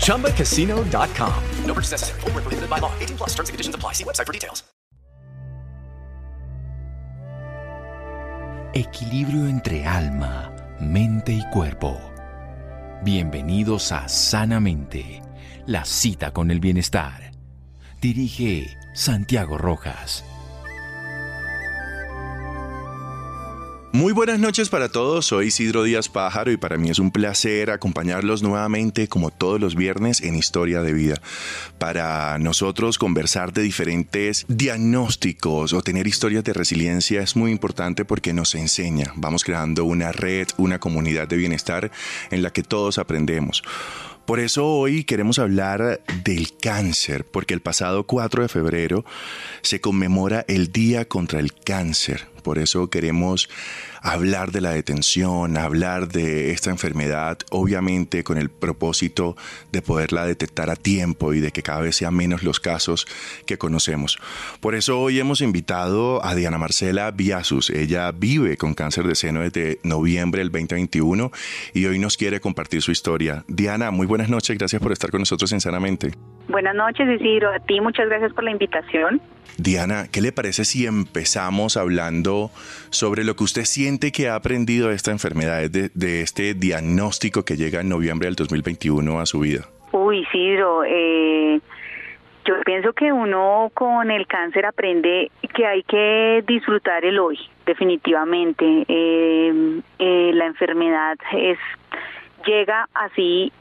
ChumbaCasino.com. No purchase necessary. Full prohibited by law. 18 plus terms and conditions apply. See website for details. Equilibrio entre alma, mente y cuerpo. Bienvenidos a Sanamente, la cita con el bienestar. Dirige Santiago Rojas. Muy buenas noches para todos, soy Isidro Díaz Pájaro y para mí es un placer acompañarlos nuevamente como todos los viernes en Historia de Vida. Para nosotros conversar de diferentes diagnósticos o tener historias de resiliencia es muy importante porque nos enseña. Vamos creando una red, una comunidad de bienestar en la que todos aprendemos. Por eso hoy queremos hablar del cáncer, porque el pasado 4 de febrero se conmemora el Día contra el Cáncer. Por eso queremos hablar de la detención, hablar de esta enfermedad, obviamente con el propósito de poderla detectar a tiempo y de que cada vez sean menos los casos que conocemos. Por eso hoy hemos invitado a Diana Marcela Viasus. Ella vive con cáncer de seno desde noviembre del 2021 y hoy nos quiere compartir su historia. Diana, muy buenas noches, gracias por estar con nosotros en Sanamente. Buenas noches, Isidro. A ti muchas gracias por la invitación. Diana, ¿qué le parece si empezamos hablando sobre lo que usted siente que ha aprendido de esta enfermedad, de, este diagnóstico que llega en noviembre del 2021 a su vida? Uy, Isidro, eh, yo pienso que uno con el cáncer aprende que hay que disfrutar el hoy, definitivamente. Eh, eh, la enfermedad es llega así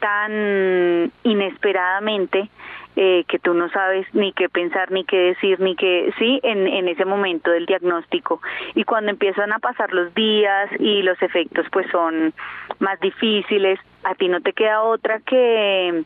tan inesperadamente eh, que tú no sabes ni qué pensar, ni qué decir, ni qué, sí, en, en ese momento del diagnóstico. Y cuando empiezan a pasar los días y los efectos pues son más difíciles, a ti no te queda otra que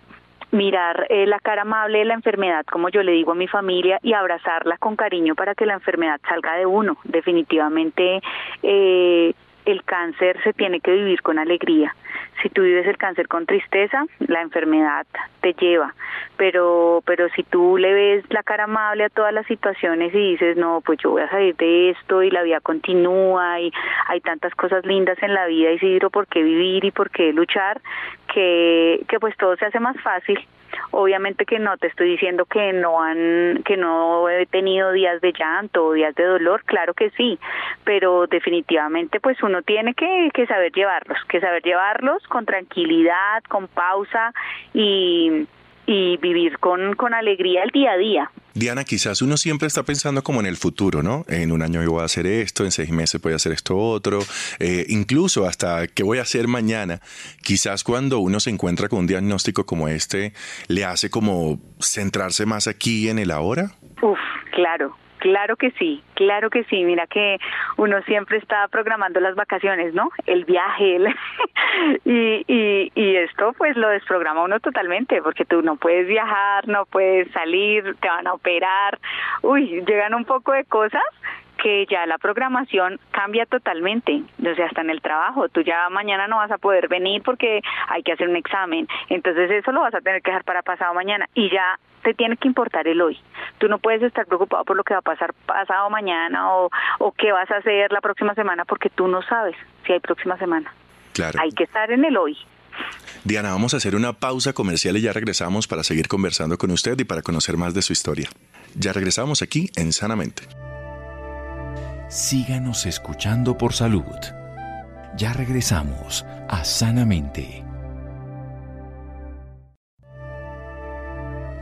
mirar eh, la cara amable de la enfermedad, como yo le digo a mi familia, y abrazarla con cariño para que la enfermedad salga de uno. Definitivamente eh, el cáncer se tiene que vivir con alegría. Si tú vives el cáncer con tristeza, la enfermedad te lleva, pero pero si tú le ves la cara amable a todas las situaciones y dices, "No, pues yo voy a salir de esto y la vida continúa y hay tantas cosas lindas en la vida, y por qué vivir y por qué luchar", que que pues todo se hace más fácil Obviamente que no te estoy diciendo que no han que no he tenido días de llanto o días de dolor, claro que sí, pero definitivamente pues uno tiene que, que saber llevarlos, que saber llevarlos con tranquilidad, con pausa y y vivir con, con alegría el día a día. Diana, quizás uno siempre está pensando como en el futuro, ¿no? En un año voy a hacer esto, en seis meses voy a hacer esto otro, eh, incluso hasta qué voy a hacer mañana. Quizás cuando uno se encuentra con un diagnóstico como este, le hace como centrarse más aquí en el ahora. Uf, claro, Claro que sí, claro que sí. Mira que uno siempre está programando las vacaciones, ¿no? El viaje, y, y, y esto pues lo desprograma uno totalmente, porque tú no puedes viajar, no puedes salir, te van a operar. Uy, llegan un poco de cosas que ya la programación cambia totalmente, o sea, hasta en el trabajo, tú ya mañana no vas a poder venir porque hay que hacer un examen, entonces eso lo vas a tener que dejar para pasado mañana y ya te tiene que importar el hoy. Tú no puedes estar preocupado por lo que va a pasar pasado mañana o, o qué vas a hacer la próxima semana porque tú no sabes si hay próxima semana. Claro. Hay que estar en el hoy. Diana, vamos a hacer una pausa comercial y ya regresamos para seguir conversando con usted y para conocer más de su historia. Ya regresamos aquí en Sanamente síganos escuchando por salud. Ya regresamos a Sanamente.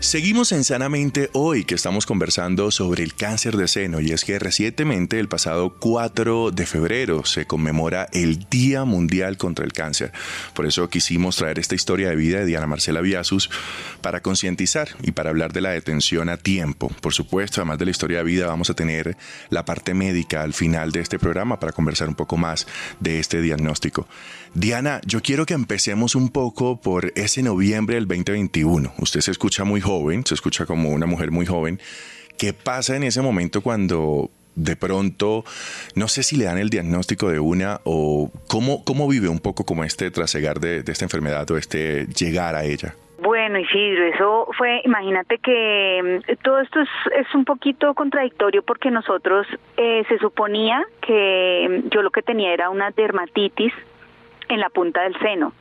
Seguimos en Sanamente hoy que estamos conversando sobre el cáncer de seno y es que recientemente, el pasado 4 de febrero, se conmemora el Día Mundial contra el Cáncer. Por eso quisimos traer esta historia de vida de Diana Marcela Viasus para concientizar y para hablar de la detención a tiempo. Por supuesto, además de la historia de vida, vamos a tener la parte médica al final de este programa para conversar un poco más de este diagnóstico. Diana, yo quiero que empecemos un poco por ese noviembre del 2021. Usted se escucha muy joven, se escucha como una mujer muy joven. ¿Qué pasa en ese momento cuando de pronto, no sé si le dan el diagnóstico de una o cómo, cómo vive un poco como este trasegar de, de esta enfermedad o este llegar a ella? Bueno, Isidro, eso fue, imagínate que mm, todo esto es, es un poquito contradictorio porque nosotros eh, se suponía que mm, yo lo que tenía era una dermatitis en la punta del seno,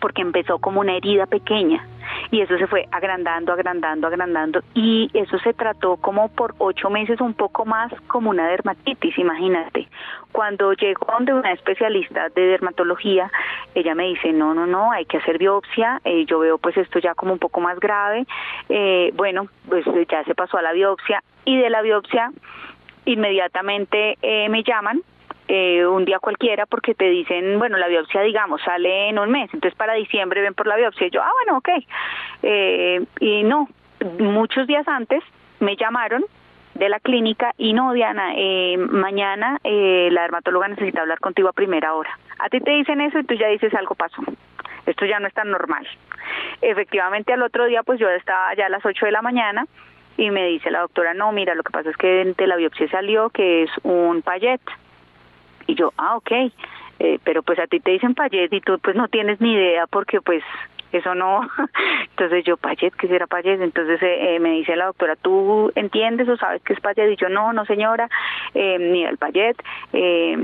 porque empezó como una herida pequeña y eso se fue agrandando, agrandando, agrandando y eso se trató como por ocho meses un poco más como una dermatitis, imagínate. Cuando llegó donde una especialista de dermatología, ella me dice, no, no, no, hay que hacer biopsia, eh, yo veo pues esto ya como un poco más grave, eh, bueno, pues ya se pasó a la biopsia y de la biopsia inmediatamente eh, me llaman eh, un día cualquiera porque te dicen, bueno, la biopsia, digamos, sale en un mes, entonces para diciembre ven por la biopsia. Y yo, ah, bueno, ok. Eh, y no, muchos días antes me llamaron de la clínica y no, Diana, eh, mañana eh, la dermatóloga necesita hablar contigo a primera hora. A ti te dicen eso y tú ya dices algo pasó. Esto ya no es tan normal. Efectivamente, al otro día, pues yo estaba ya a las 8 de la mañana y me dice la doctora, no, mira, lo que pasa es que de la biopsia salió que es un payet. Y yo, ah, ok, eh, pero pues a ti te dicen payet y tú pues no tienes ni idea porque pues eso no. Entonces yo, Payet, ¿qué será Payet? Entonces eh, me dice la doctora, ¿tú entiendes o sabes qué es Payet? Y yo, no, no señora, eh, ni el Payet. Eh,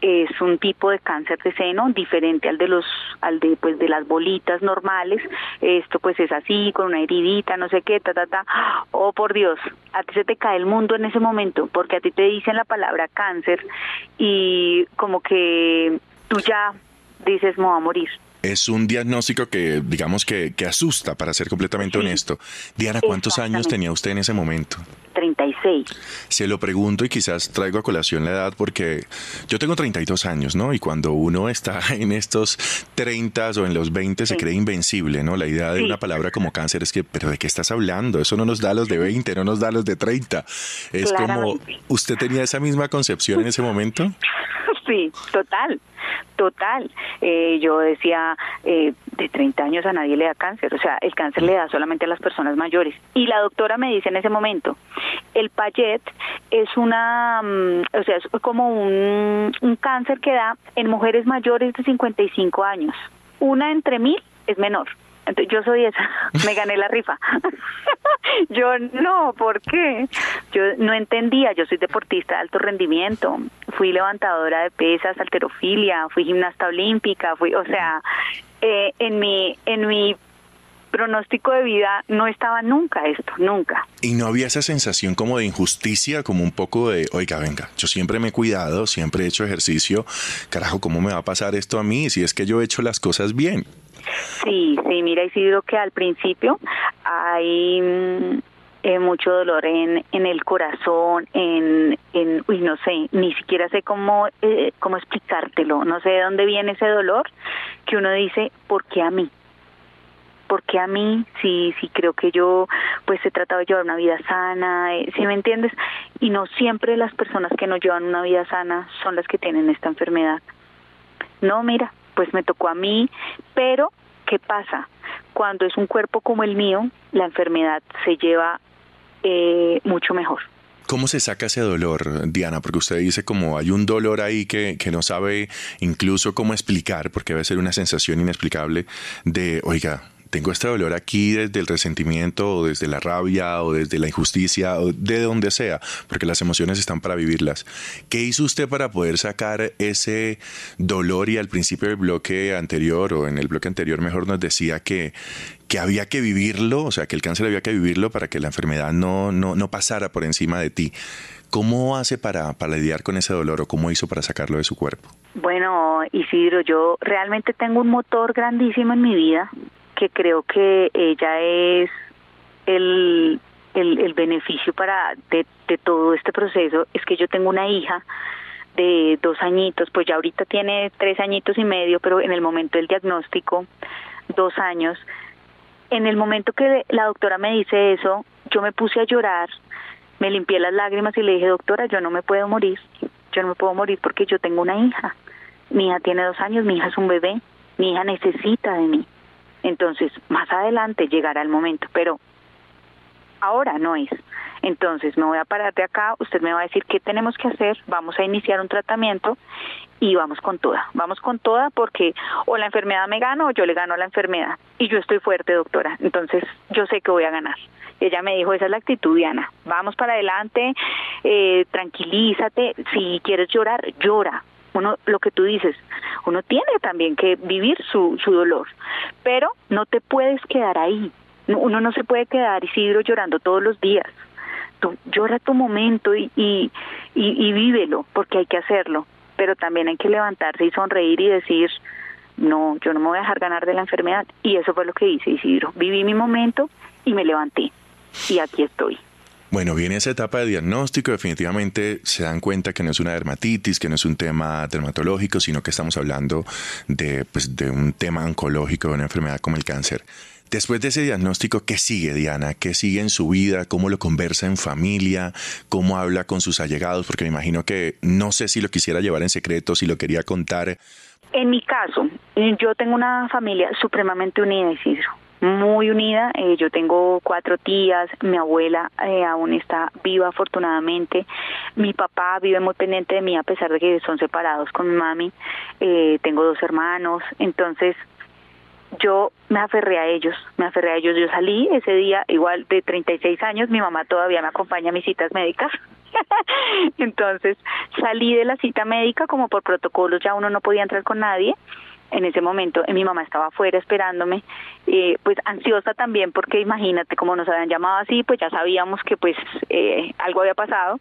es un tipo de cáncer de seno diferente al de los al de pues de las bolitas normales. Esto pues es así con una heridita no sé qué ta ta ta. Oh por Dios a ti se te cae el mundo en ese momento porque a ti te dicen la palabra cáncer y como que tú ya dices me voy a morir es un diagnóstico que, digamos, que, que asusta, para ser completamente honesto. Diana, ¿cuántos años tenía usted en ese momento? 36. Se lo pregunto y quizás traigo a colación la edad porque yo tengo 32 años, ¿no? Y cuando uno está en estos 30 o en los 20 se cree invencible, ¿no? La idea de una palabra como cáncer es que, ¿pero de qué estás hablando? Eso no nos da los de 20, no nos da los de 30. Es como, ¿usted tenía esa misma concepción en ese momento? Sí, total, total. Eh, yo decía, eh, de 30 años a nadie le da cáncer, o sea, el cáncer le da solamente a las personas mayores. Y la doctora me dice en ese momento, el payet es una, um, o sea, es como un, un cáncer que da en mujeres mayores de 55 años. Una entre mil es menor. Yo soy esa, me gané la rifa. yo no, ¿por qué? Yo no entendía, yo soy deportista de alto rendimiento, fui levantadora de pesas, alterofilia, fui gimnasta olímpica, fui, o sea, eh, en mi en mi pronóstico de vida no estaba nunca esto, nunca. Y no había esa sensación como de injusticia, como un poco de, oiga, venga, yo siempre me he cuidado, siempre he hecho ejercicio, carajo, ¿cómo me va a pasar esto a mí si es que yo he hecho las cosas bien? Sí, sí, mira Isidro que al principio hay mm, eh, mucho dolor en, en el corazón, en, en, uy, no sé, ni siquiera sé cómo, eh, cómo explicártelo, no sé de dónde viene ese dolor que uno dice, ¿por qué a mí? porque a mí sí sí creo que yo pues he tratado de llevar una vida sana, eh, ¿sí me entiendes? Y no siempre las personas que no llevan una vida sana son las que tienen esta enfermedad. No, mira, pues me tocó a mí, pero ¿qué pasa? Cuando es un cuerpo como el mío, la enfermedad se lleva eh, mucho mejor. ¿Cómo se saca ese dolor, Diana? Porque usted dice como hay un dolor ahí que, que no sabe incluso cómo explicar, porque debe ser una sensación inexplicable de, oiga, tengo este dolor aquí desde el resentimiento o desde la rabia o desde la injusticia o de donde sea, porque las emociones están para vivirlas. ¿Qué hizo usted para poder sacar ese dolor y al principio del bloque anterior o en el bloque anterior mejor nos decía que, que había que vivirlo, o sea, que el cáncer había que vivirlo para que la enfermedad no, no, no pasara por encima de ti? ¿Cómo hace para, para lidiar con ese dolor o cómo hizo para sacarlo de su cuerpo? Bueno, Isidro, yo realmente tengo un motor grandísimo en mi vida que creo que ella es el, el, beneficio para de, de todo este proceso. Es que yo tengo una hija de dos añitos, pues ya ahorita tiene tres añitos y medio, pero en el momento del diagnóstico, dos años. En el momento que la doctora me dice eso, yo me puse a llorar, me limpié las lágrimas y le dije, doctora, yo no me puedo morir, yo no me puedo morir porque yo tengo una hija. Mi hija tiene dos años, mi hija es un bebé, mi hija necesita de mí. Entonces, más adelante llegará el momento, pero ahora no es. Entonces, me voy a parar de acá, usted me va a decir qué tenemos que hacer, vamos a iniciar un tratamiento y vamos con toda, vamos con toda porque o la enfermedad me gana o yo le gano a la enfermedad. Y yo estoy fuerte, doctora, entonces yo sé que voy a ganar. Ella me dijo, esa es la actitud, Diana, vamos para adelante, eh, tranquilízate, si quieres llorar, llora, uno lo que tú dices, uno tiene también que vivir su, su dolor, pero no te puedes quedar ahí. Uno no se puede quedar Isidro llorando todos los días. Tú llora tu momento y, y, y, vívelo, porque hay que hacerlo, pero también hay que levantarse y sonreír y decir, no, yo no me voy a dejar ganar de la enfermedad. Y eso fue lo que hice, Isidro. Viví mi momento y me levanté. Y aquí estoy. Bueno, viene esa etapa de diagnóstico, definitivamente se dan cuenta que no es una dermatitis, que no es un tema dermatológico, sino que estamos hablando de, pues, de un tema oncológico, de una enfermedad como el cáncer. Después de ese diagnóstico, ¿qué sigue Diana? ¿Qué sigue en su vida? ¿Cómo lo conversa en familia? ¿Cómo habla con sus allegados? Porque me imagino que no sé si lo quisiera llevar en secreto, si lo quería contar. En mi caso, yo tengo una familia supremamente unida, Isidro muy unida. Eh, yo tengo cuatro tías, mi abuela eh, aún está viva afortunadamente, mi papá vive muy pendiente de mí a pesar de que son separados con mi mami, eh, tengo dos hermanos, entonces yo me aferré a ellos, me aferré a ellos, yo salí ese día igual de 36 años, mi mamá todavía me acompaña a mis citas médicas. Entonces salí de la cita médica como por protocolos ya uno no podía entrar con nadie en ese momento mi mamá estaba afuera esperándome, eh, pues ansiosa también porque imagínate como nos habían llamado así, pues ya sabíamos que pues eh, algo había pasado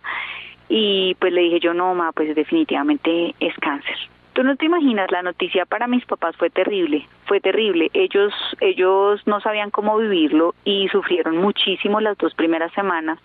y pues le dije yo no, mamá, pues definitivamente es cáncer. Tú no te imaginas, la noticia para mis papás fue terrible, fue terrible. Ellos, ellos no sabían cómo vivirlo y sufrieron muchísimo las dos primeras semanas.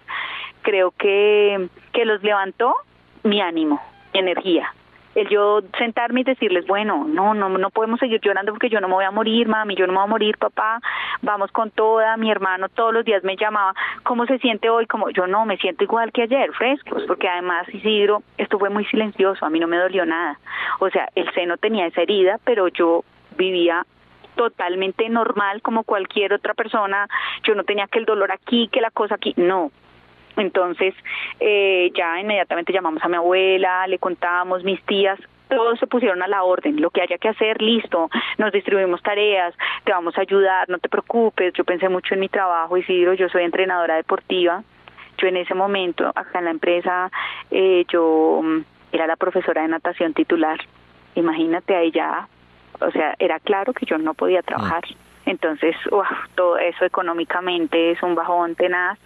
Creo que, que los levantó mi ánimo, mi energía el yo sentarme y decirles, bueno, no, no, no podemos seguir llorando porque yo no me voy a morir, mami, yo no me voy a morir, papá, vamos con toda, mi hermano todos los días me llamaba, ¿cómo se siente hoy? Como yo no, me siento igual que ayer, frescos, porque además Isidro, esto fue muy silencioso, a mí no me dolió nada, o sea, el seno tenía esa herida, pero yo vivía totalmente normal como cualquier otra persona, yo no tenía que el dolor aquí, que la cosa aquí, no, entonces, eh, ya inmediatamente llamamos a mi abuela, le contábamos, mis tías, todos se pusieron a la orden, lo que haya que hacer, listo, nos distribuimos tareas, te vamos a ayudar, no te preocupes, yo pensé mucho en mi trabajo, Isidro, yo soy entrenadora deportiva, yo en ese momento, acá en la empresa, eh, yo mm, era la profesora de natación titular, imagínate ahí ya, o sea, era claro que yo no podía trabajar. Entonces, todo eso económicamente es un bajón tenaz.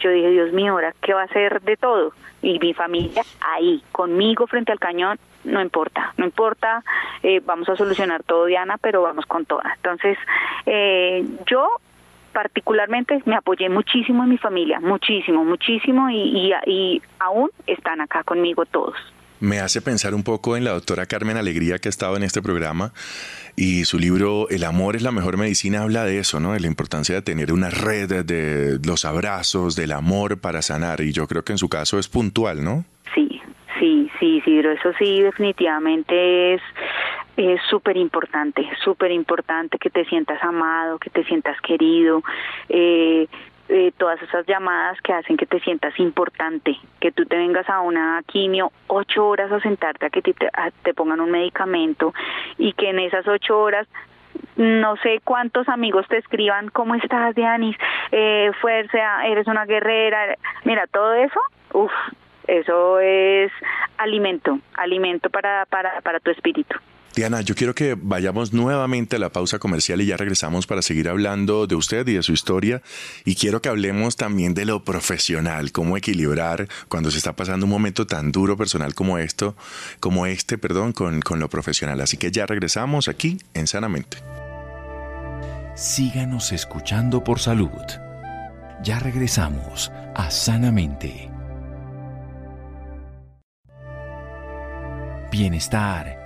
Yo dije, Dios mío, ahora qué va a hacer de todo. Y mi familia ahí, conmigo frente al cañón, no importa, no importa, eh, vamos a solucionar todo, Diana, pero vamos con toda. Entonces, eh, yo particularmente me apoyé muchísimo en mi familia, muchísimo, muchísimo, y, y aún están acá conmigo todos me hace pensar un poco en la doctora Carmen Alegría que ha estado en este programa y su libro El amor es la mejor medicina habla de eso, ¿no? De la importancia de tener una red de los abrazos, del amor para sanar y yo creo que en su caso es puntual, ¿no? Sí, sí, sí, sí, pero eso sí definitivamente es es súper importante, súper importante que te sientas amado, que te sientas querido, eh, eh, todas esas llamadas que hacen que te sientas importante, que tú te vengas a una quimio ocho horas a sentarte a que te, te pongan un medicamento y que en esas ocho horas no sé cuántos amigos te escriban, ¿cómo estás, Dianis? Eh, fuerza, eres una guerrera. Mira, todo eso, uff, eso es alimento, alimento para, para, para tu espíritu. Diana, yo quiero que vayamos nuevamente a la pausa comercial y ya regresamos para seguir hablando de usted y de su historia. Y quiero que hablemos también de lo profesional, cómo equilibrar cuando se está pasando un momento tan duro personal como esto, como este, perdón, con, con lo profesional. Así que ya regresamos aquí en Sanamente. Síganos escuchando por salud. Ya regresamos a Sanamente. Bienestar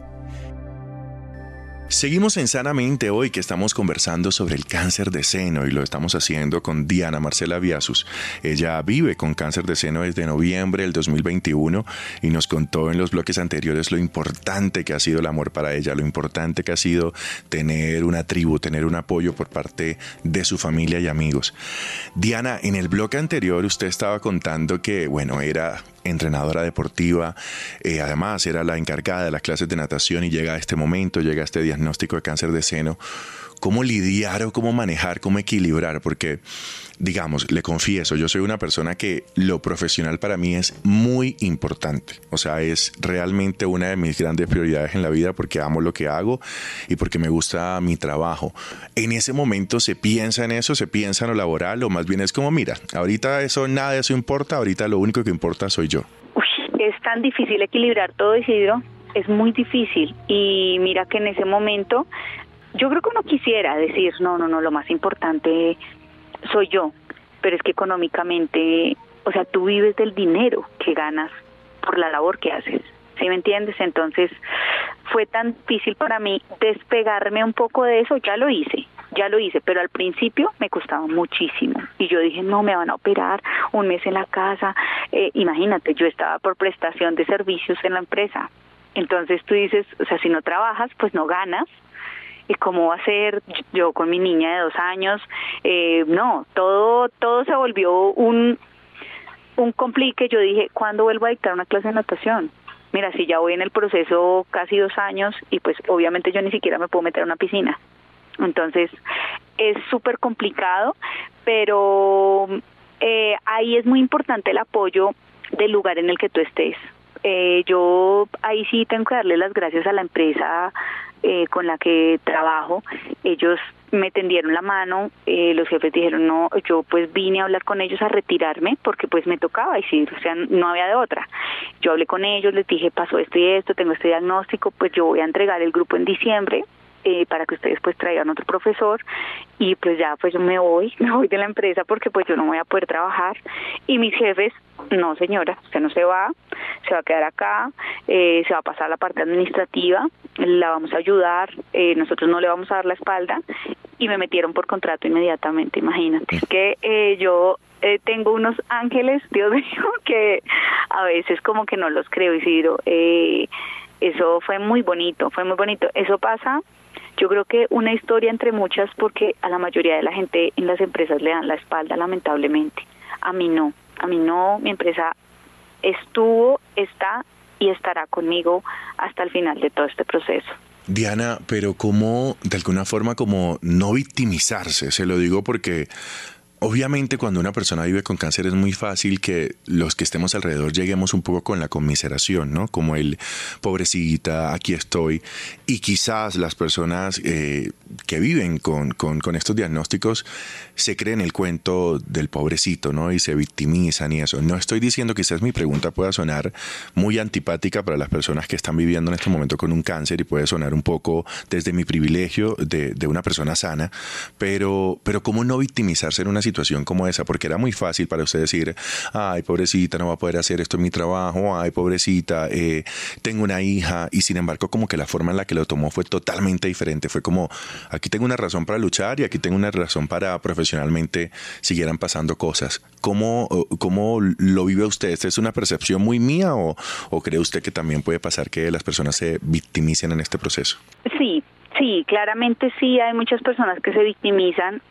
Seguimos en Sanamente hoy que estamos conversando sobre el cáncer de seno y lo estamos haciendo con Diana Marcela Viasus. Ella vive con cáncer de seno desde noviembre del 2021 y nos contó en los bloques anteriores lo importante que ha sido el amor para ella, lo importante que ha sido tener una tribu, tener un apoyo por parte de su familia y amigos. Diana, en el bloque anterior usted estaba contando que, bueno, era entrenadora deportiva, eh, además era la encargada de las clases de natación y llega a este momento, llega a este diagnóstico de cáncer de seno. ¿Cómo lidiar o cómo manejar, cómo equilibrar? Porque, digamos, le confieso, yo soy una persona que lo profesional para mí es muy importante. O sea, es realmente una de mis grandes prioridades en la vida porque amo lo que hago y porque me gusta mi trabajo. En ese momento se piensa en eso, se piensa en lo laboral o más bien es como, mira, ahorita eso, nada de eso importa, ahorita lo único que importa soy yo. Uy, es tan difícil equilibrar todo, Isidro. Es muy difícil. Y mira que en ese momento yo creo que uno quisiera decir, no, no, no, lo más importante soy yo, pero es que económicamente, o sea, tú vives del dinero que ganas por la labor que haces. ¿Sí me entiendes? Entonces fue tan difícil para mí despegarme un poco de eso, ya lo hice, ya lo hice, pero al principio me costaba muchísimo. Y yo dije, no, me van a operar un mes en la casa. Eh, imagínate, yo estaba por prestación de servicios en la empresa. Entonces tú dices, o sea, si no trabajas, pues no ganas. ¿Y cómo va a ser yo con mi niña de dos años? Eh, no, todo, todo se volvió un, un complique. Yo dije, ¿cuándo vuelvo a dictar una clase de natación? Mira, si ya voy en el proceso casi dos años y pues obviamente yo ni siquiera me puedo meter a una piscina. Entonces, es súper complicado, pero eh, ahí es muy importante el apoyo del lugar en el que tú estés. Eh, yo ahí sí tengo que darle las gracias a la empresa eh, con la que trabajo. Ellos me tendieron la mano, eh, los jefes dijeron no, yo pues vine a hablar con ellos a retirarme porque pues me tocaba y o sea, no había de otra. Yo hablé con ellos, les dije pasó esto y esto, tengo este diagnóstico, pues yo voy a entregar el grupo en diciembre, eh, para que ustedes pues traigan otro profesor y pues ya pues yo me voy, me voy de la empresa porque pues yo no voy a poder trabajar y mis jefes, no señora, usted no se va, se va a quedar acá, eh, se va a pasar la parte administrativa, la vamos a ayudar, eh, nosotros no le vamos a dar la espalda y me metieron por contrato inmediatamente, imagínate, es que eh, yo eh, tengo unos ángeles, Dios mío, que a veces como que no los creo, Isidro. Eh, eso fue muy bonito, fue muy bonito. Eso pasa yo creo que una historia entre muchas porque a la mayoría de la gente en las empresas le dan la espalda lamentablemente. A mí no, a mí no, mi empresa estuvo, está y estará conmigo hasta el final de todo este proceso. Diana, pero ¿cómo, de alguna forma, como no victimizarse? Se lo digo porque Obviamente cuando una persona vive con cáncer es muy fácil que los que estemos alrededor lleguemos un poco con la conmiseración, ¿no? Como el pobrecita, aquí estoy. Y quizás las personas eh, que viven con, con, estos diagnósticos se creen el cuento del pobrecito, ¿no? Y se victimizan y eso. No estoy diciendo quizás mi pregunta pueda sonar muy antipática para las personas que están viviendo en este momento con un cáncer y puede sonar un poco desde mi privilegio de, de una persona sana, pero, pero ¿cómo no victimizarse en una situación como esa, porque era muy fácil para usted decir, ay, pobrecita, no va a poder hacer esto en mi trabajo, ay, pobrecita, eh, tengo una hija, y sin embargo como que la forma en la que lo tomó fue totalmente diferente, fue como, aquí tengo una razón para luchar y aquí tengo una razón para siguieran pasando cosas. ¿Cómo, cómo lo vive usted? ¿Es una percepción muy mía o, o cree usted que también puede pasar que las personas se victimicen en este proceso? Sí, Sí, claramente sí, hay muchas personas que se victimizan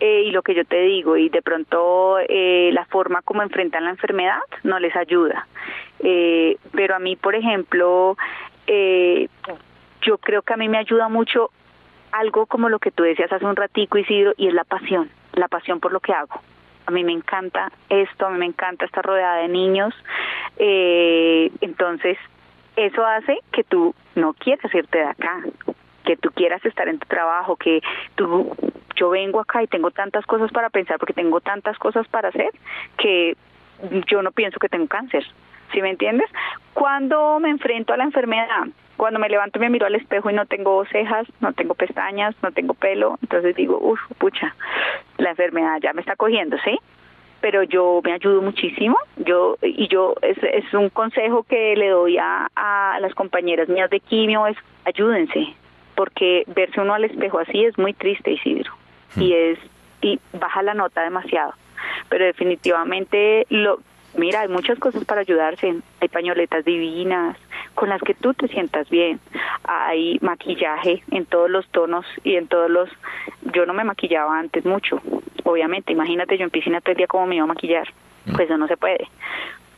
eh, y lo que yo te digo, y de pronto eh, la forma como enfrentan la enfermedad no les ayuda. Eh, pero a mí, por ejemplo, yo creo que a mí me ayuda mucho algo como lo que tú decías hace un ratico, Isidro, y es la pasión, la pasión por lo que hago. a mí me encanta esto, a mí me encanta estar rodeada de niños, eh, entonces eso hace que tú no quieras irte de acá, que tú quieras estar en tu trabajo, que tú, yo vengo acá y tengo tantas cosas para pensar porque tengo tantas cosas para hacer que yo no pienso que tengo cáncer, ¿sí me entiendes? Cuando me enfrento a la enfermedad, cuando me levanto y me miro al espejo y no tengo cejas, no tengo pestañas, no tengo pelo, entonces digo, uff, pucha, la enfermedad ya me está cogiendo, ¿sí? Pero yo me ayudo muchísimo, yo y yo es, es un consejo que le doy a, a las compañeras mías de quimio es ayúdense, porque verse uno al espejo así es muy triste, Isidro, y es y baja la nota demasiado. Pero definitivamente lo mira, hay muchas cosas para ayudarse. Hay pañoletas divinas con las que tú te sientas bien. Hay maquillaje en todos los tonos y en todos los... Yo no me maquillaba antes mucho, obviamente. Imagínate yo en piscina todo el día cómo me iba a maquillar. Pues eso no se puede.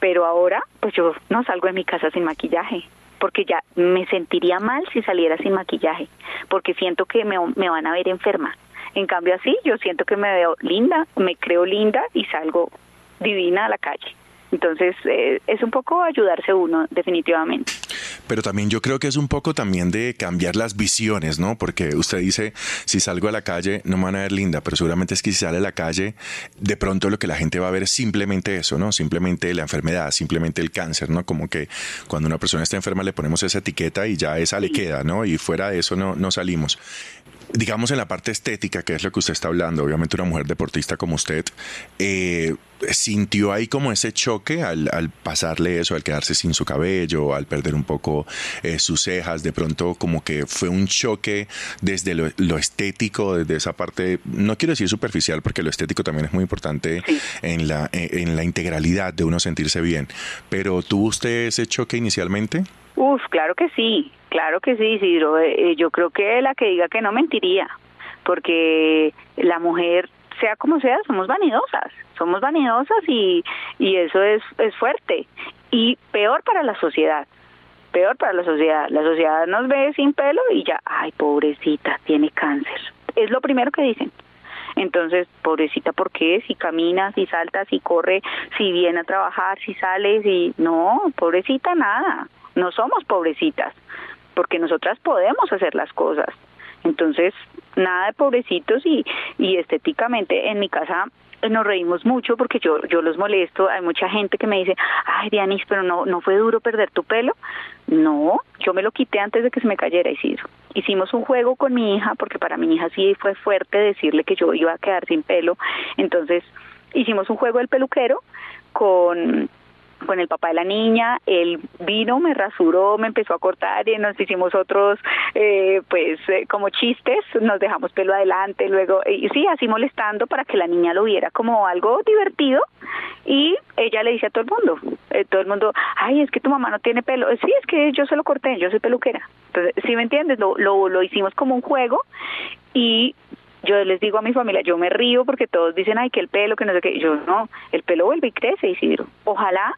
Pero ahora, pues yo no salgo de mi casa sin maquillaje porque ya me sentiría mal si saliera sin maquillaje, porque siento que me, me van a ver enferma. En cambio así, yo siento que me veo linda, me creo linda y salgo divina a la calle. Entonces, eh, es un poco ayudarse uno, definitivamente. Pero también yo creo que es un poco también de cambiar las visiones, ¿no? Porque usted dice, si salgo a la calle no me van a ver linda, pero seguramente es que si sale a la calle, de pronto lo que la gente va a ver es simplemente eso, ¿no? Simplemente la enfermedad, simplemente el cáncer, ¿no? Como que cuando una persona está enferma le ponemos esa etiqueta y ya esa le queda, ¿no? Y fuera de eso no, no salimos digamos en la parte estética, que es lo que usted está hablando, obviamente una mujer deportista como usted, eh, sintió ahí como ese choque al, al, pasarle eso, al quedarse sin su cabello, al perder un poco eh, sus cejas, de pronto como que fue un choque desde lo, lo, estético, desde esa parte, no quiero decir superficial, porque lo estético también es muy importante sí. en, la, en la integralidad de uno sentirse bien, pero ¿tuvo usted ese choque inicialmente? Uf, claro que sí, claro que sí, Isidro. Eh, yo creo que la que diga que no mentiría, porque la mujer, sea como sea, somos vanidosas, somos vanidosas y, y eso es, es fuerte. Y peor para la sociedad, peor para la sociedad. La sociedad nos ve sin pelo y ya, ay, pobrecita, tiene cáncer. Es lo primero que dicen. Entonces, pobrecita, ¿por qué? Si camina, si salta, si corre, si viene a trabajar, si sale, si... No, pobrecita, nada no somos pobrecitas, porque nosotras podemos hacer las cosas. Entonces, nada de pobrecitos y, y estéticamente en mi casa nos reímos mucho porque yo yo los molesto, hay mucha gente que me dice, "Ay, Dianis, pero no no fue duro perder tu pelo." No, yo me lo quité antes de que se me cayera Isidro. Hicimos un juego con mi hija porque para mi hija sí fue fuerte decirle que yo iba a quedar sin pelo. Entonces, hicimos un juego del peluquero con con el papá de la niña, él vino, me rasuró, me empezó a cortar y nos hicimos otros, eh, pues, eh, como chistes, nos dejamos pelo adelante, luego, y sí, así molestando para que la niña lo viera como algo divertido y ella le dice a todo el mundo, eh, todo el mundo, ay, es que tu mamá no tiene pelo, sí, es que yo se lo corté, yo soy peluquera, entonces, ¿sí me entiendes? Lo, lo, lo hicimos como un juego y yo les digo a mi familia, yo me río porque todos dicen, ay, que el pelo, que no sé qué. Yo no, el pelo vuelve y crece, Isidro. Ojalá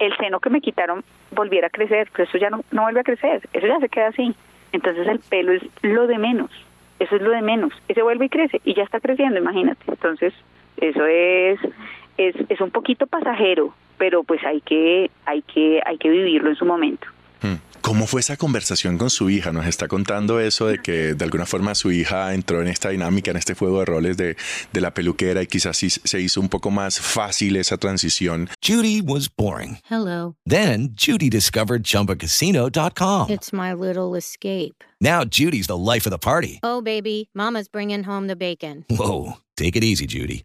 el seno que me quitaron volviera a crecer, pero eso ya no, no vuelve a crecer, eso ya se queda así. Entonces el pelo es lo de menos, eso es lo de menos. Ese vuelve y crece y ya está creciendo, imagínate. Entonces eso es, es, es un poquito pasajero, pero pues hay que, hay que, hay que vivirlo en su momento. ¿Cómo fue esa conversación con su hija? Nos está contando eso de que de alguna forma su hija entró en esta dinámica, en este juego de roles de, de la peluquera y quizás se hizo un poco más fácil esa transición. Judy was boring. Hello. Then Judy discovered chumbacasino.com. It's my little escape. Now Judy's the life of the party. Oh, baby, mama's bringing home the bacon. Whoa, take it easy, Judy.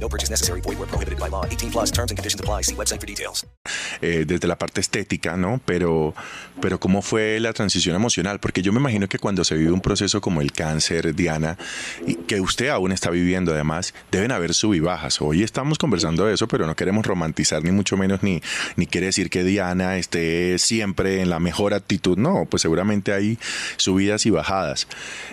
No purchase necessary. Void where prohibited by law. 18 plus terms and conditions apply. See website for details. Eh, desde la parte estética, ¿no? Pero, pero ¿cómo fue la transición emocional? Porque yo me imagino que cuando se vive un proceso como el cáncer, Diana, y que usted aún está viviendo además, deben haber sub y bajas. Hoy estamos conversando de eso, pero no queremos romantizar ni mucho menos ni, ni quiere decir que Diana esté siempre en la mejor actitud. No, pues seguramente hay subidas y bajadas.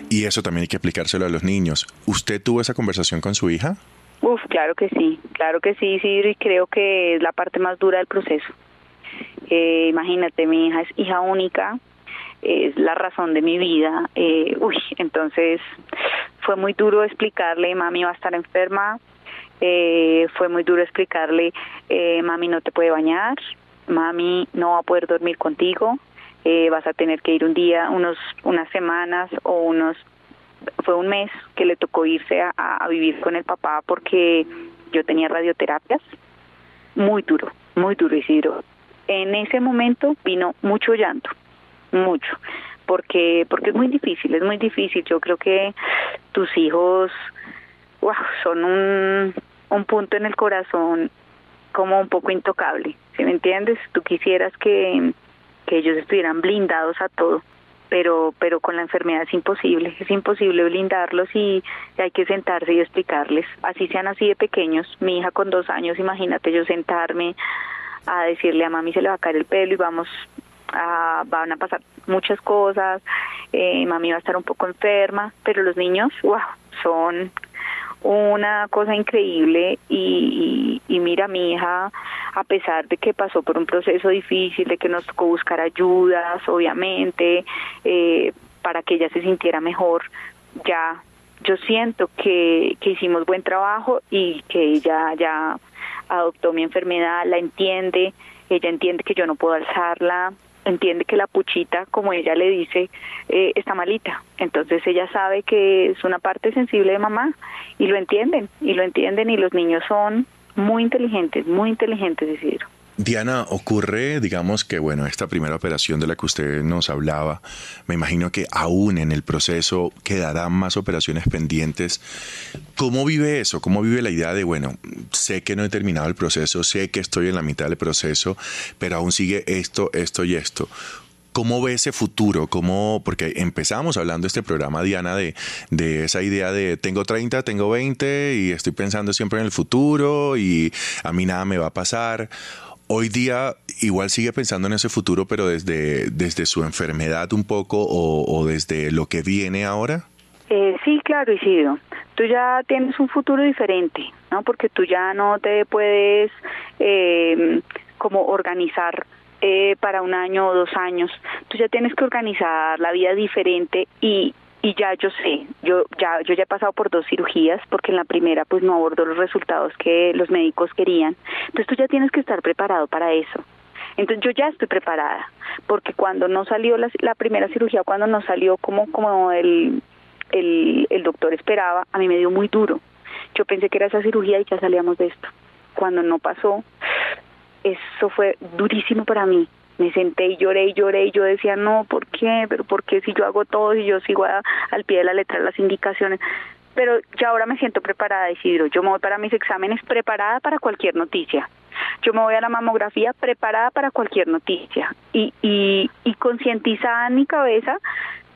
Y eso también hay que explicárselo a los niños. ¿Usted tuvo esa conversación con su hija? Uf, claro que sí, claro que sí, sí, creo que es la parte más dura del proceso. Eh, imagínate, mi hija es hija única, es la razón de mi vida. Eh, uy, entonces fue muy duro explicarle, mami va a estar enferma. Eh, fue muy duro explicarle, eh, mami no te puede bañar, mami no va a poder dormir contigo, eh, vas a tener que ir un día, unos, unas semanas o unos fue un mes que le tocó irse a, vivir con el papá porque yo tenía radioterapias. Muy duro, muy duro, Isidro. En ese momento vino mucho llanto, mucho, porque porque es muy difícil, es muy difícil. Yo creo que tus hijos wow, son un, un punto en el corazón como un poco intocable, ¿sí me entiendes? Tú quisieras que, que ellos estuvieran blindados a todo pero pero con la enfermedad es imposible, es imposible blindarlos y hay que sentarse y explicarles, así sean así de pequeños, mi hija con dos años, imagínate yo sentarme a decirle a mami se le va a caer el pelo y vamos a, van a pasar muchas cosas, eh, mami va a estar un poco enferma, pero los niños, wow, son una cosa increíble y, y, mira mi hija a pesar de que pasó por un proceso difícil de que nos tocó buscar ayudas obviamente eh, para que ella se sintiera mejor ya yo siento que, que hicimos buen trabajo y que ella ya adoptó mi enfermedad la entiende ella entiende que yo no puedo alzarla entiende que la puchita, como ella le dice, eh, está malita. Entonces ella sabe que es una parte sensible de mamá y lo entienden, y lo entienden y los niños son muy inteligentes, muy inteligentes, Isidro. Diana, ocurre, digamos que, bueno, esta primera operación de la que usted nos hablaba, me imagino que aún en el proceso quedarán más operaciones pendientes. ¿Cómo vive eso? ¿Cómo vive la idea de, bueno, sé que no he terminado el proceso, sé que estoy en la mitad del proceso, pero aún sigue esto, esto y esto? ¿Cómo ve ese futuro? ¿Cómo, porque empezamos hablando este programa, Diana, de, de esa idea de tengo 30, tengo 20 y estoy pensando siempre en el futuro y a mí nada me va a pasar hoy día igual sigue pensando en ese futuro, pero desde, desde su enfermedad un poco o, desde lo que viene ahora? Eh, sí, claro, Isidro. Tú ya tienes un futuro diferente, ¿no? Porque tú ya no te puedes eh, como organizar eh, para un año o dos años. Tú ya tienes que organizar la vida diferente y, y ya yo sé, yo ya yo ya he pasado por dos cirugías porque en la primera pues no abordó los resultados que los médicos querían. Entonces tú ya tienes que estar preparado para eso. Entonces yo ya estoy preparada, porque cuando no salió la, primera cirugía, cuando no salió como como el, el el doctor esperaba, a mí me dio muy duro. Yo pensé que era esa cirugía y ya salíamos de esto. Cuando no pasó, eso fue durísimo para mí me senté y lloré y lloré y yo decía, no, ¿por qué? Pero ¿por qué si yo hago todo y yo sigo al pie de la letra las indicaciones? Pero ya ahora me siento preparada, Isidro. Yo me voy para mis exámenes preparada para cualquier noticia. Yo me voy a la mamografía preparada para cualquier noticia y, y, y concientizada en mi cabeza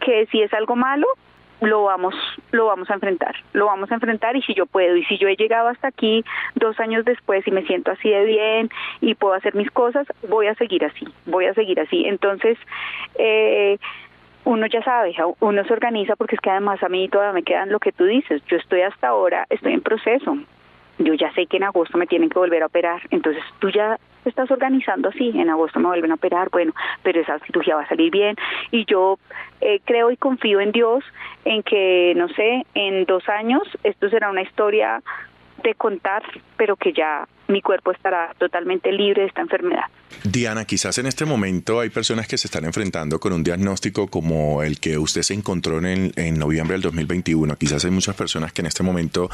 que si es algo malo, lo vamos lo vamos a enfrentar lo vamos a enfrentar y si yo puedo y si yo he llegado hasta aquí dos años después y me siento así de bien y puedo hacer mis cosas voy a seguir así voy a seguir así. Entonces eh, uno ya sabe, uno se organiza porque es que además a mí todavía me quedan lo que tú dices, yo estoy hasta ahora, estoy en proceso, yo ya sé que en agosto me tienen que volver a operar, entonces tú ya estás organizando así, en agosto me vuelven a operar, bueno, pero esa cirugía va a salir bien. Y yo eh, creo y confío en Dios en que, no sé, en dos años esto será una historia de contar, pero que ya mi cuerpo estará totalmente libre de esta enfermedad. Diana, quizás en este momento hay personas que se están enfrentando con un diagnóstico como el que usted se encontró en, en, noviembre del 2021. Quizás hay muchas personas que en este momento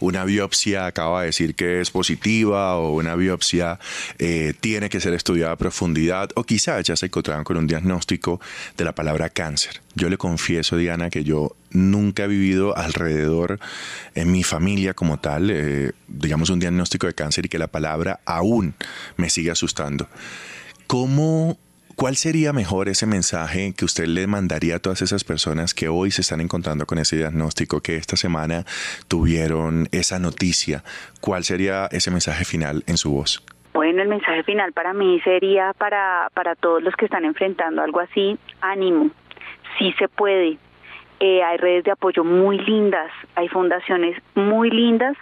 una biopsia acaba de decir que es positiva o una biopsia eh, tiene que ser estudiada a profundidad o quizás ya se encontraban con un diagnóstico de la palabra cáncer. Yo le confieso, Diana, que yo nunca he vivido alrededor en mi familia como tal, eh, digamos, un diagnóstico de cáncer y que la palabra aún me sigue asustando. ¿Cómo, cuál sería mejor ese mensaje que usted le mandaría a todas esas personas que hoy se están encontrando con ese diagnóstico, que esta semana tuvieron esa noticia? ¿Cuál sería ese mensaje final en su voz? Bueno, el mensaje final para mí sería para, para todos los que están enfrentando algo así, ánimo, sí se puede. Eh, hay redes de apoyo muy lindas, hay fundaciones muy lindas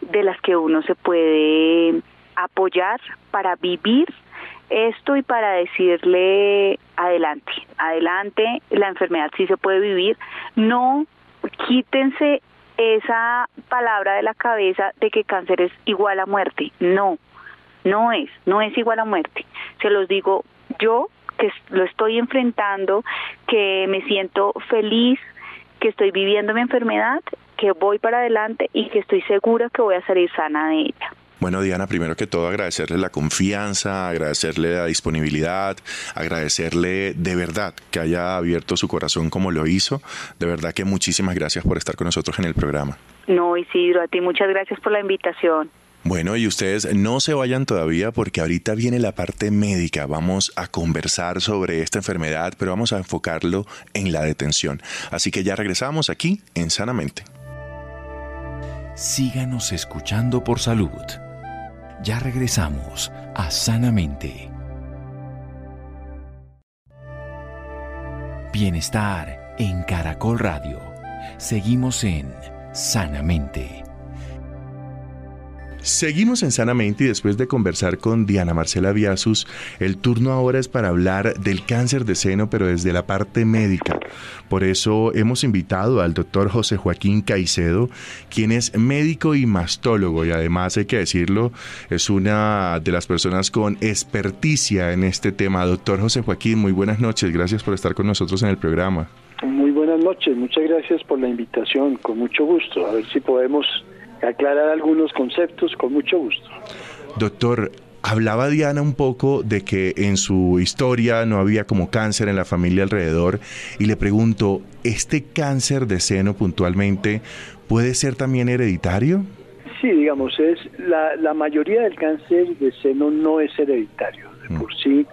de las que uno se puede apoyar para vivir esto y para decirle adelante, adelante, la enfermedad sí se puede vivir, no quítense esa palabra de la cabeza de que cáncer es igual a muerte, no, no es, no es igual a muerte, se los digo yo que lo estoy enfrentando, que me siento feliz, que estoy viviendo mi enfermedad, que voy para adelante y que estoy segura que voy a salir sana de ella. Bueno, Diana, primero que todo agradecerle la confianza, agradecerle la disponibilidad, agradecerle de verdad que haya abierto su corazón como lo hizo. De verdad que muchísimas gracias por estar con nosotros en el programa. No, Isidro, a ti muchas gracias por la invitación. Bueno, y ustedes no se vayan todavía porque ahorita viene la parte médica. Vamos a conversar sobre esta enfermedad, pero vamos a enfocarlo en la detención. Así que ya regresamos aquí en Sanamente. Síganos escuchando por salud. Ya regresamos a Sanamente. Bienestar en Caracol Radio. Seguimos en Sanamente. Seguimos en Sanamente y después de conversar con Diana Marcela Viasus, el turno ahora es para hablar del cáncer de seno, pero desde la parte médica. Por eso hemos invitado al doctor José Joaquín Caicedo, quien es médico y mastólogo y además, hay que decirlo, es una de las personas con experticia en este tema. Doctor José Joaquín, muy buenas noches, gracias por estar con nosotros en el programa. Muy buenas noches, muchas gracias por la invitación, con mucho gusto. A ver si podemos aclarar algunos conceptos con mucho gusto. Doctor, hablaba Diana un poco de que en su historia no había como cáncer en la familia alrededor y le pregunto, ¿este cáncer de seno puntualmente puede ser también hereditario? Sí, digamos, es la, la mayoría del cáncer de seno no es hereditario. De por sí,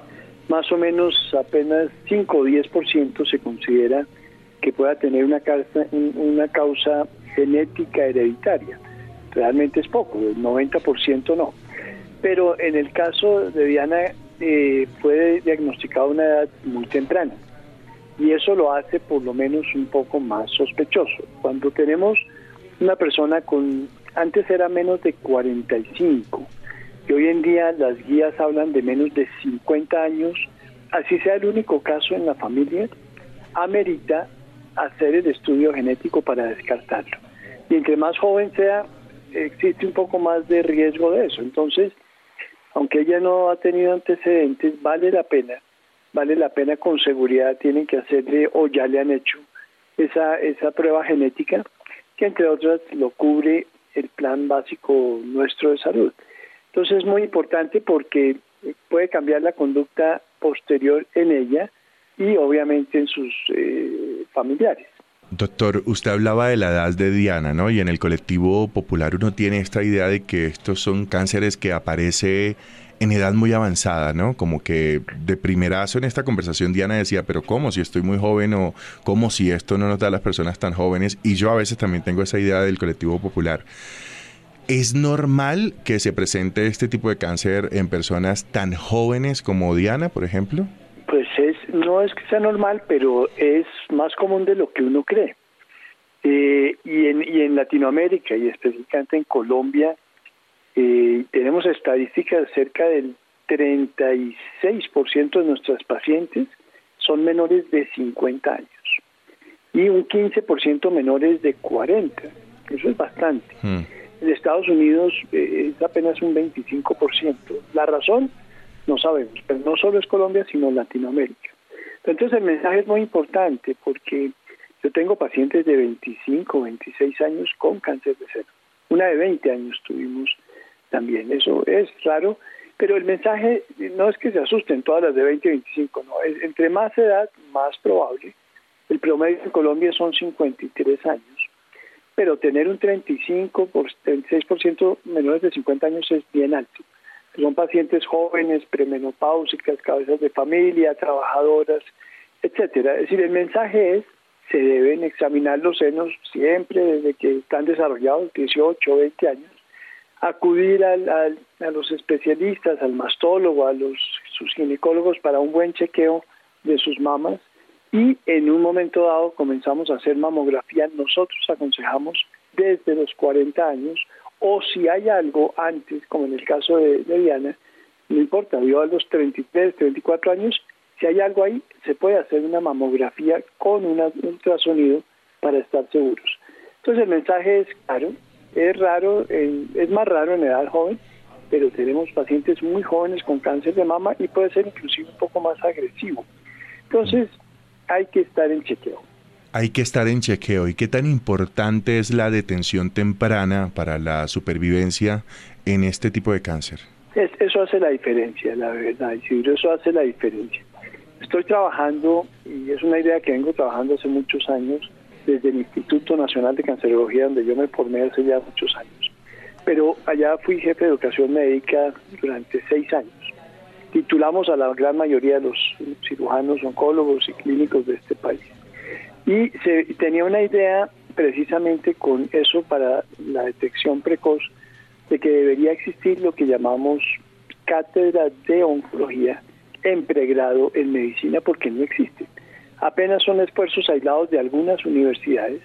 más o menos apenas 5 o 10% se considera que pueda tener una causa, una causa genética hereditaria realmente es poco, el 90% no. Pero en el caso de Diana eh, fue diagnosticada a una edad muy temprana y eso lo hace por lo menos un poco más sospechoso. Cuando tenemos una persona con, antes era menos de 45 y hoy en día las guías hablan de menos de 50 años, así sea el único caso en la familia, amerita hacer el estudio genético para descartarlo. Y entre más joven sea, existe un poco más de riesgo de eso. Entonces, aunque ella no ha tenido antecedentes, vale la pena, vale la pena con seguridad, tienen que hacerle o ya le han hecho esa, esa prueba genética, que entre otras lo cubre el plan básico nuestro de salud. Entonces es muy importante porque puede cambiar la conducta posterior en ella y obviamente en sus eh, familiares. Doctor, usted hablaba de la edad de Diana, ¿no? Y en el colectivo popular uno tiene esta idea de que estos son cánceres que aparece en edad muy avanzada, ¿no? Como que de primerazo en esta conversación Diana decía, pero ¿cómo si estoy muy joven o cómo si esto no nos da a las personas tan jóvenes? Y yo a veces también tengo esa idea del colectivo popular. ¿Es normal que se presente este tipo de cáncer en personas tan jóvenes como Diana, por ejemplo? Pues es, no es que sea normal, pero es más común de lo que uno cree. Eh, y, en, y en Latinoamérica y específicamente en Colombia eh, tenemos estadísticas cerca del 36% de nuestros pacientes son menores de 50 años y un 15% menores de 40. Eso es bastante. Hmm. En Estados Unidos eh, es apenas un 25%. La razón no sabemos, pero no solo es Colombia, sino Latinoamérica. Entonces el mensaje es muy importante porque yo tengo pacientes de 25, 26 años con cáncer de seno. Una de 20 años tuvimos también. Eso es raro, pero el mensaje no es que se asusten todas las de 20 25, no. Es, entre más edad, más probable. El promedio en Colombia son 53 años, pero tener un 35 por 36% menores de 50 años es bien alto son pacientes jóvenes, premenopáusicas, cabezas de familia, trabajadoras, etcétera. Es decir, el mensaje es se deben examinar los senos siempre desde que están desarrollados, 18 o 20 años, acudir al, a los especialistas, al mastólogo, a los sus ginecólogos para un buen chequeo de sus mamas y en un momento dado comenzamos a hacer mamografía. Nosotros aconsejamos desde los 40 años o si hay algo antes, como en el caso de, Diana, no importa, vio a los 33, 34 años, si hay algo ahí, se puede hacer una mamografía con un ultrasonido para estar seguros. Entonces el mensaje es claro, es raro, es más raro en edad joven, pero tenemos pacientes muy jóvenes con cáncer de mama y puede ser inclusive un poco más agresivo. Entonces hay que estar en chequeo. Hay que estar en chequeo. ¿Y qué tan importante es la detención temprana para la supervivencia en este tipo de cáncer? eso hace la diferencia, la verdad, Isidro, eso hace la diferencia. Estoy trabajando, y es una idea que vengo trabajando hace muchos años, desde el Instituto Nacional de Cancerología, donde yo me formé hace ya muchos años. Pero allá fui jefe de educación médica durante seis años. Titulamos a la gran mayoría de los cirujanos, oncólogos y clínicos de este país. Y se tenía una idea precisamente con eso para la detección precoz de que debería existir lo que llamamos cátedra de oncología en pregrado en medicina porque no existe. Apenas son esfuerzos aislados de algunas universidades.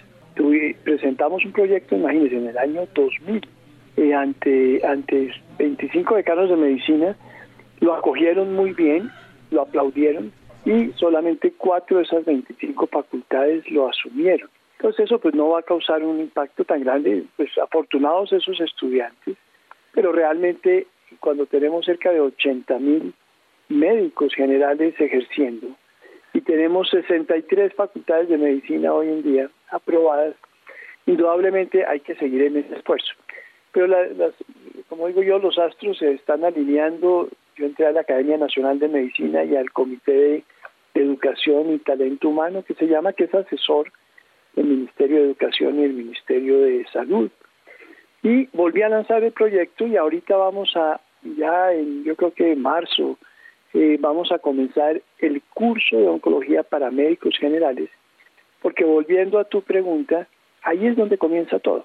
presentamos un proyecto, imagínense, en el año 2000, eh, ante, ante 25 decanos de medicina, lo acogieron muy bien, lo aplaudieron y solamente cuatro de esas 25 facultades lo asumieron. Entonces eso pues no va a causar un impacto tan grande, pues afortunados esos estudiantes, pero realmente cuando tenemos cerca de 80 mil médicos generales ejerciendo y tenemos 63 facultades de medicina hoy en día aprobadas, indudablemente hay que seguir en ese esfuerzo. Pero las, como digo yo, los astros se están alineando. Yo entré a la Academia Nacional de Medicina y al Comité de Educación y Talento Humano, que se llama, que es asesor del Ministerio de Educación y el Ministerio de Salud. Y volví a lanzar el proyecto y ahorita vamos a, ya en, yo creo que en marzo, eh, vamos a comenzar el curso de oncología para médicos generales, porque volviendo a tu pregunta, ahí es donde comienza todo.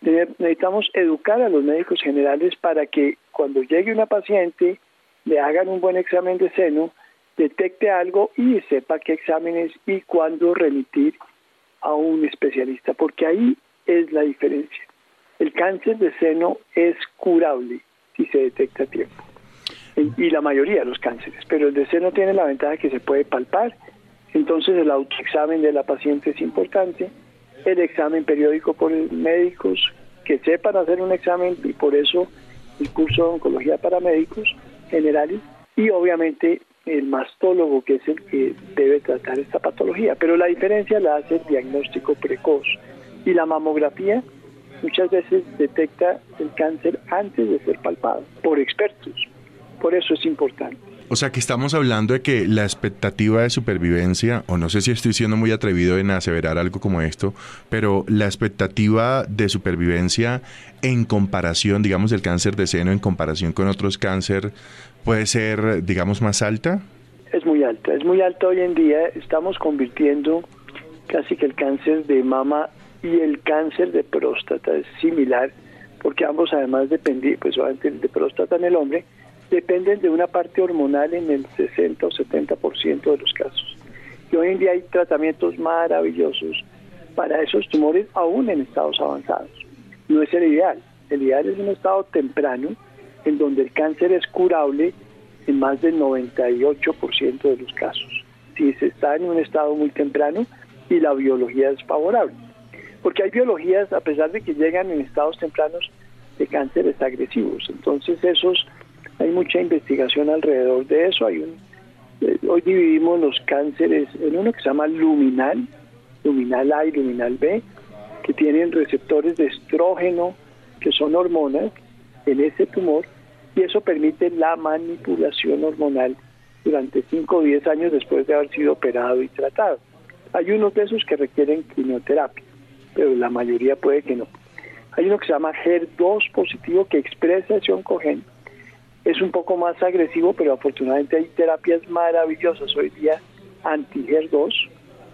Necesitamos educar a los médicos generales para que cuando llegue una paciente le hagan un buen examen de seno, detecte algo y sepa qué exámenes y cuándo remitir a un especialista, porque ahí es la diferencia. El cáncer de seno es curable si se detecta a tiempo. Y la mayoría de los cánceres, pero el de seno tiene la ventaja que se puede palpar, entonces el autoexamen de la paciente es importante, el examen periódico por médicos que sepan hacer un examen y por eso el curso de oncología para médicos generales y obviamente el mastólogo, que es el que debe tratar esta patología. Pero la diferencia la hace el diagnóstico precoz. Y la mamografía muchas veces detecta el cáncer antes de ser palpado por expertos. Por eso es importante. O sea que estamos hablando de que la expectativa de supervivencia, o no sé si estoy siendo muy atrevido en aseverar algo como esto, pero la expectativa de supervivencia en comparación, digamos, del cáncer de seno en comparación con otros cáncer, puede ser, digamos, más alta? Es muy alta, es muy alta hoy en día. Estamos convirtiendo casi que el cáncer de mama y el cáncer de próstata es similar, porque ambos además dependen, pues obviamente el de próstata en el hombre, dependen de una parte hormonal en el 60 o 70% de los casos. Y hoy en día hay tratamientos maravillosos para esos tumores aún en estados avanzados. No es el ideal, el ideal es un estado temprano en donde el cáncer es curable en más del 98% de los casos. Si se está en un estado muy temprano y la biología es favorable. Porque hay biologías, a pesar de que llegan en estados tempranos, de cánceres agresivos. Entonces, esos, hay mucha investigación alrededor de eso. Hay un, eh, hoy dividimos los cánceres en uno que se llama luminal, luminal A y luminal B, que tienen receptores de estrógeno, que son hormonas, en ese tumor, y eso permite la manipulación hormonal durante 5 o 10 años después de haber sido operado y tratado. Hay unos de esos que requieren quimioterapia, pero la mayoría puede que no. Hay uno que se llama HER2 positivo que expresa ese oncogen. Es un poco más agresivo, pero afortunadamente hay terapias maravillosas hoy día anti-HER2,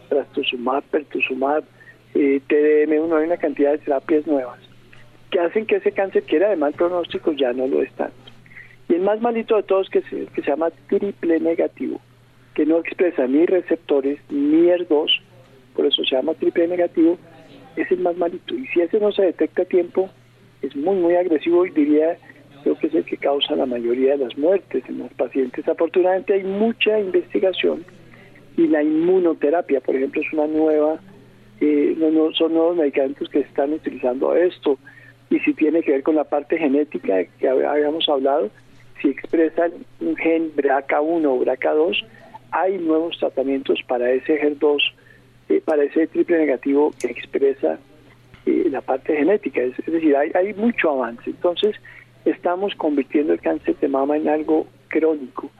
trastuzumab, pertuzumab, eh, TDM1, hay una cantidad de terapias nuevas que hacen que ese cáncer que era de mal pronóstico ya no lo es. Y el más malito de todos que se, que se llama triple negativo, que no expresa ni receptores ni ER2, por eso se llama triple negativo, es el más malito. Y si ese no se detecta a tiempo, es muy, muy agresivo y diría creo que es el que causa la mayoría de las muertes en los pacientes. Afortunadamente hay mucha investigación y la inmunoterapia, por ejemplo, es una nueva, eh, no, son nuevos medicamentos que están utilizando esto. Y si tiene que ver con la parte genética que habíamos hablado, si expresan un gen BRCA1 o BRCA2, hay nuevos tratamientos para ese HER2, eh, para ese triple negativo que expresa eh, la parte genética. Es, decir, hay, mucho avance. Entonces, estamos convirtiendo el cáncer de mama en algo crónico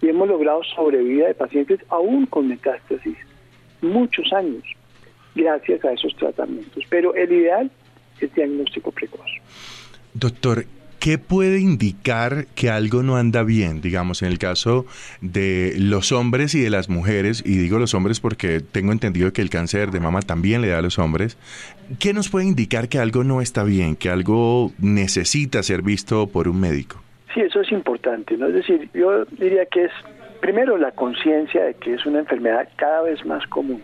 y hemos logrado sobrevida de pacientes aún con metástasis muchos años gracias a esos tratamientos. Pero el ideal es diagnóstico precoz. Doctor, ¿qué puede indicar que algo no anda bien? Digamos, en el caso de los hombres y de las mujeres, y digo los hombres porque tengo entendido que el cáncer de mama también le da a los hombres, ¿qué nos puede indicar que algo no está bien, que algo necesita ser visto por un médico? Sí, eso es importante, ¿no? Es decir, yo diría que es primero la conciencia de que es una enfermedad cada vez más común,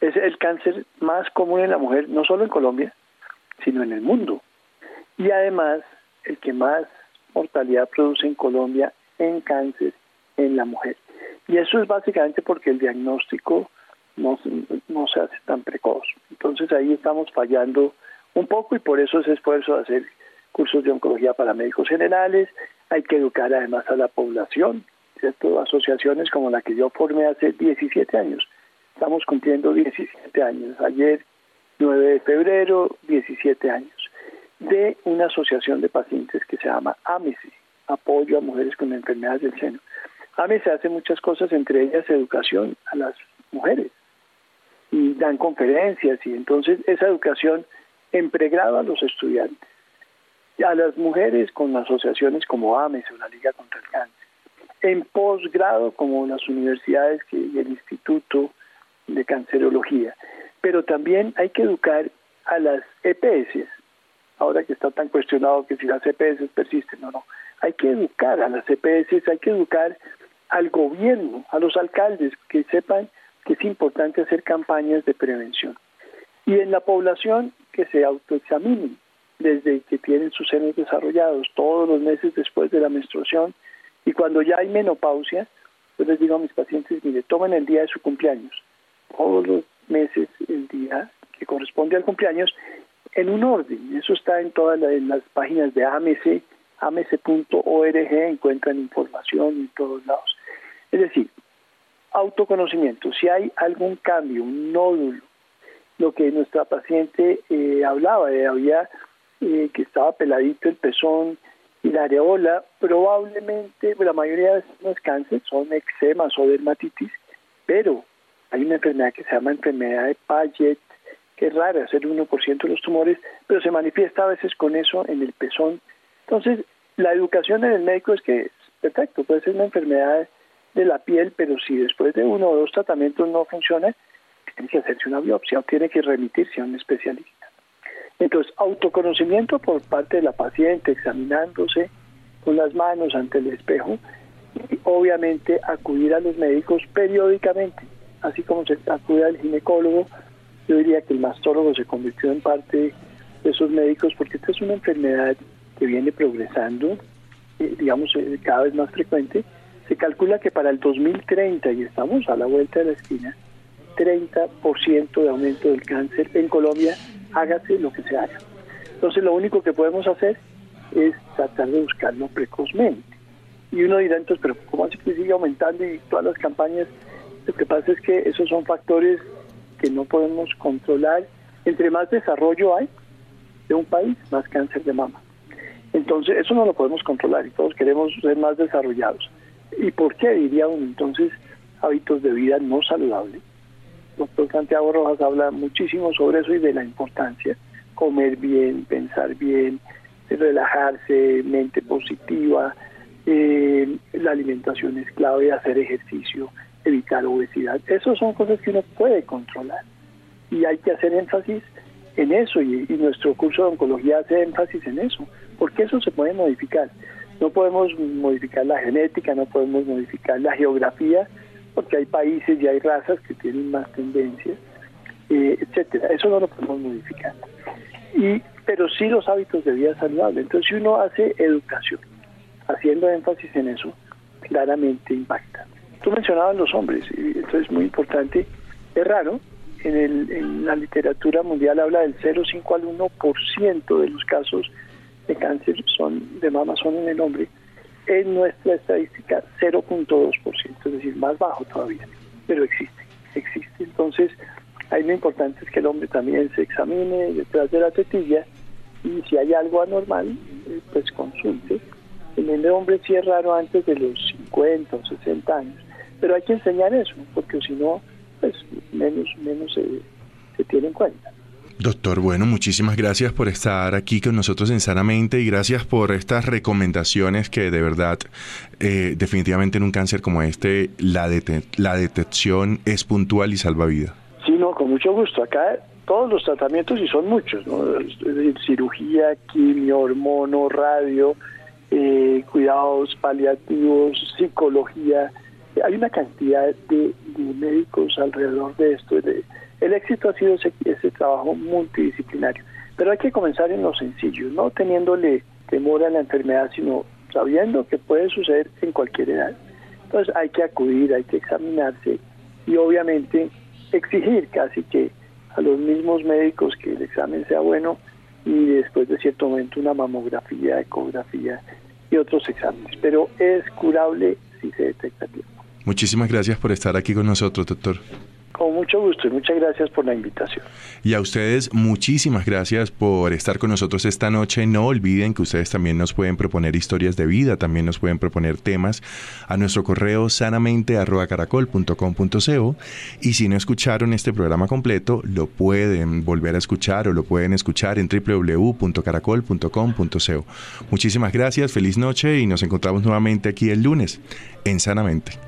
Es el cáncer más común en la mujer, no solo en Colombia, sino en el mundo. Y además el que más mortalidad produce en Colombia en cáncer en la mujer. Y eso es básicamente porque el diagnóstico no, no se hace tan precoz. Entonces ahí estamos fallando un poco y por eso ese esfuerzo de hacer cursos de oncología para médicos generales, hay que educar además a la población, ¿cierto? Asociaciones como la que yo formé hace 17 años. Estamos cumpliendo 17 años. Ayer, 9 de febrero, 17 años de una asociación de pacientes que se llama AMESE, Apoyo a Mujeres con Enfermedades del Seno. AMESE hace muchas cosas, entre ellas educación a las mujeres, y dan conferencias, y entonces esa educación en pregrado a los estudiantes, a las mujeres con asociaciones como AMESE, una liga contra el cáncer, en posgrado como las universidades y el Instituto de Cancerología, pero también hay que educar a las EPS, ahora que está tan cuestionado que si las EPS persisten o no. Hay que educar a las EPS, hay que educar al gobierno, a los alcaldes, que sepan que es importante hacer campañas de prevención. Y en la población que se autoexaminen desde que tienen sus senos desarrollados, todos los meses después de la menstruación, y cuando ya hay menopausia, yo les digo a mis pacientes, mire, tomen el día de su cumpleaños, todos los meses el día que corresponde al cumpleaños, en un orden. Eso está en todas las, páginas de AMC, amc.org, encuentran información en todos lados. Es decir, autoconocimiento. Si hay algún cambio, un nódulo, lo que nuestra paciente eh, hablaba, de había eh, que estaba peladito el pezón y la areola, probablemente la mayoría de no es cáncer, son eczemas o dermatitis, pero hay una enfermedad que se llama enfermedad de Paget, que es rara, es el 1% de los tumores, pero se manifiesta a veces con eso en el pezón. Entonces, la educación en el médico es que, perfecto, puede ser una enfermedad de la piel, pero si después de uno o dos tratamientos no funciona, tiene que hacerse una biopsia o tiene que remitirse a un especialista. Entonces, autoconocimiento por parte de la paciente, examinándose con las manos ante el espejo y obviamente acudir a los médicos periódicamente, así como se acude al ginecólogo yo diría que el mastólogo se convirtió en parte de esos médicos porque esta es una enfermedad que viene progresando, eh, digamos, eh, cada vez más frecuente. Se calcula que para el 2030, y estamos a la vuelta de la esquina, 30% de aumento del cáncer en Colombia, hágase lo que se haga. Entonces lo único que podemos hacer es tratar de buscarlo precozmente. Y uno dirá entonces, pero ¿cómo así que sigue aumentando y todas las campañas? Lo que pasa es que esos son factores que no podemos controlar. Entre más desarrollo hay de un país, más cáncer de mama. Entonces, eso no lo podemos controlar y todos queremos ser más desarrollados. ¿Y por qué diría uno entonces hábitos de vida no saludables? Doctor Santiago Rojas habla muchísimo sobre eso y de la importancia. Comer bien, pensar bien, relajarse, mente positiva, eh, la alimentación es clave, hacer ejercicio, evitar obesidad. Esas son cosas que uno puede controlar y hay que hacer énfasis en eso y, nuestro curso de oncología hace énfasis en eso, porque eso se puede modificar. No podemos modificar la genética, no podemos modificar la geografía, porque hay países y hay razas que tienen más tendencias, eh, etcétera. Eso no lo podemos modificar. Y pero sí los hábitos de vida saludable. Entonces, si uno hace educación, haciendo énfasis en eso, claramente impacta. Tú mencionabas los hombres, y esto es muy importante. Es raro, en, el, en la literatura mundial habla del 0,5 al 1% de los casos de cáncer son de mama son en el hombre. En nuestra estadística 0.2%, es decir, más bajo todavía, pero existe, existe. Entonces, ahí lo importante es que el hombre también se examine detrás de la tetilla y si hay algo anormal, pues consulte. En el hombre sí es raro antes de los 50 o 60 años, pero hay que enseñar eso, porque si no, pues menos, menos se, se tiene en cuenta. Doctor, bueno, muchísimas gracias por estar aquí con nosotros en Sanamente y gracias por estas recomendaciones que de verdad, eh, definitivamente en un cáncer como este, la, la detección es puntual y salva vida. Sí, no, con mucho gusto. Acá todos los tratamientos, y son muchos, ¿no? es decir, cirugía, quimio, hormono, radio, eh, cuidados paliativos, psicología. Hay una cantidad de, de médicos alrededor de esto. El éxito ha sido ese, ese, trabajo multidisciplinario, pero hay que comenzar en lo sencillo, no teniéndole temor a la enfermedad, sino sabiendo que puede suceder en cualquier edad. Entonces hay que acudir, hay que examinarse y obviamente exigir casi que a los mismos médicos que el examen sea bueno y después de cierto momento una mamografía, ecografía y otros exámenes. Pero es curable si se detecta tiempo. Muchísimas gracias por estar aquí con nosotros, doctor. Con mucho gusto y muchas gracias por la invitación. Y a ustedes muchísimas gracias por estar con nosotros esta noche. No olviden que ustedes también nos pueden proponer historias de vida, también nos pueden proponer temas a nuestro correo sanamente@caracol.com.co y si no escucharon este programa completo, lo pueden volver a escuchar o lo pueden escuchar en www.caracol.com.co. Muchísimas gracias, feliz noche y nos encontramos nuevamente aquí el lunes en Sanamente.